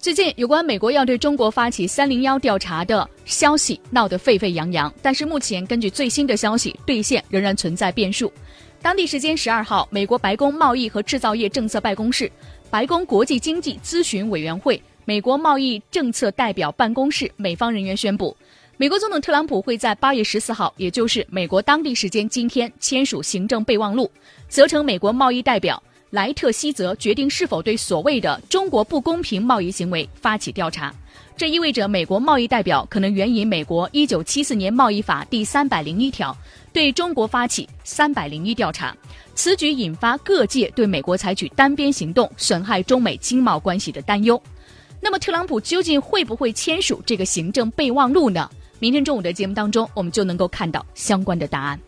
最近有关美国要对中国发起“三零幺”调查的消息闹得沸沸扬扬，但是目前根据最新的消息，兑现仍然存在变数。当地时间十二号，美国白宫贸易和制造业政策办公室、白宫国际经济咨询委员会、美国贸易政策代表办公室美方人员宣布，美国总统特朗普会在八月十四号，也就是美国当地时间今天签署行政备忘录，责成美国贸易代表。莱特希泽决定是否对所谓的中国不公平贸易行为发起调查，这意味着美国贸易代表可能援引美国一九七四年贸易法第三百零一条，对中国发起三百零一调查。此举引发各界对美国采取单边行动损害中美经贸关系的担忧。那么，特朗普究竟会不会签署这个行政备忘录呢？明天中午的节目当中，我们就能够看到相关的答案。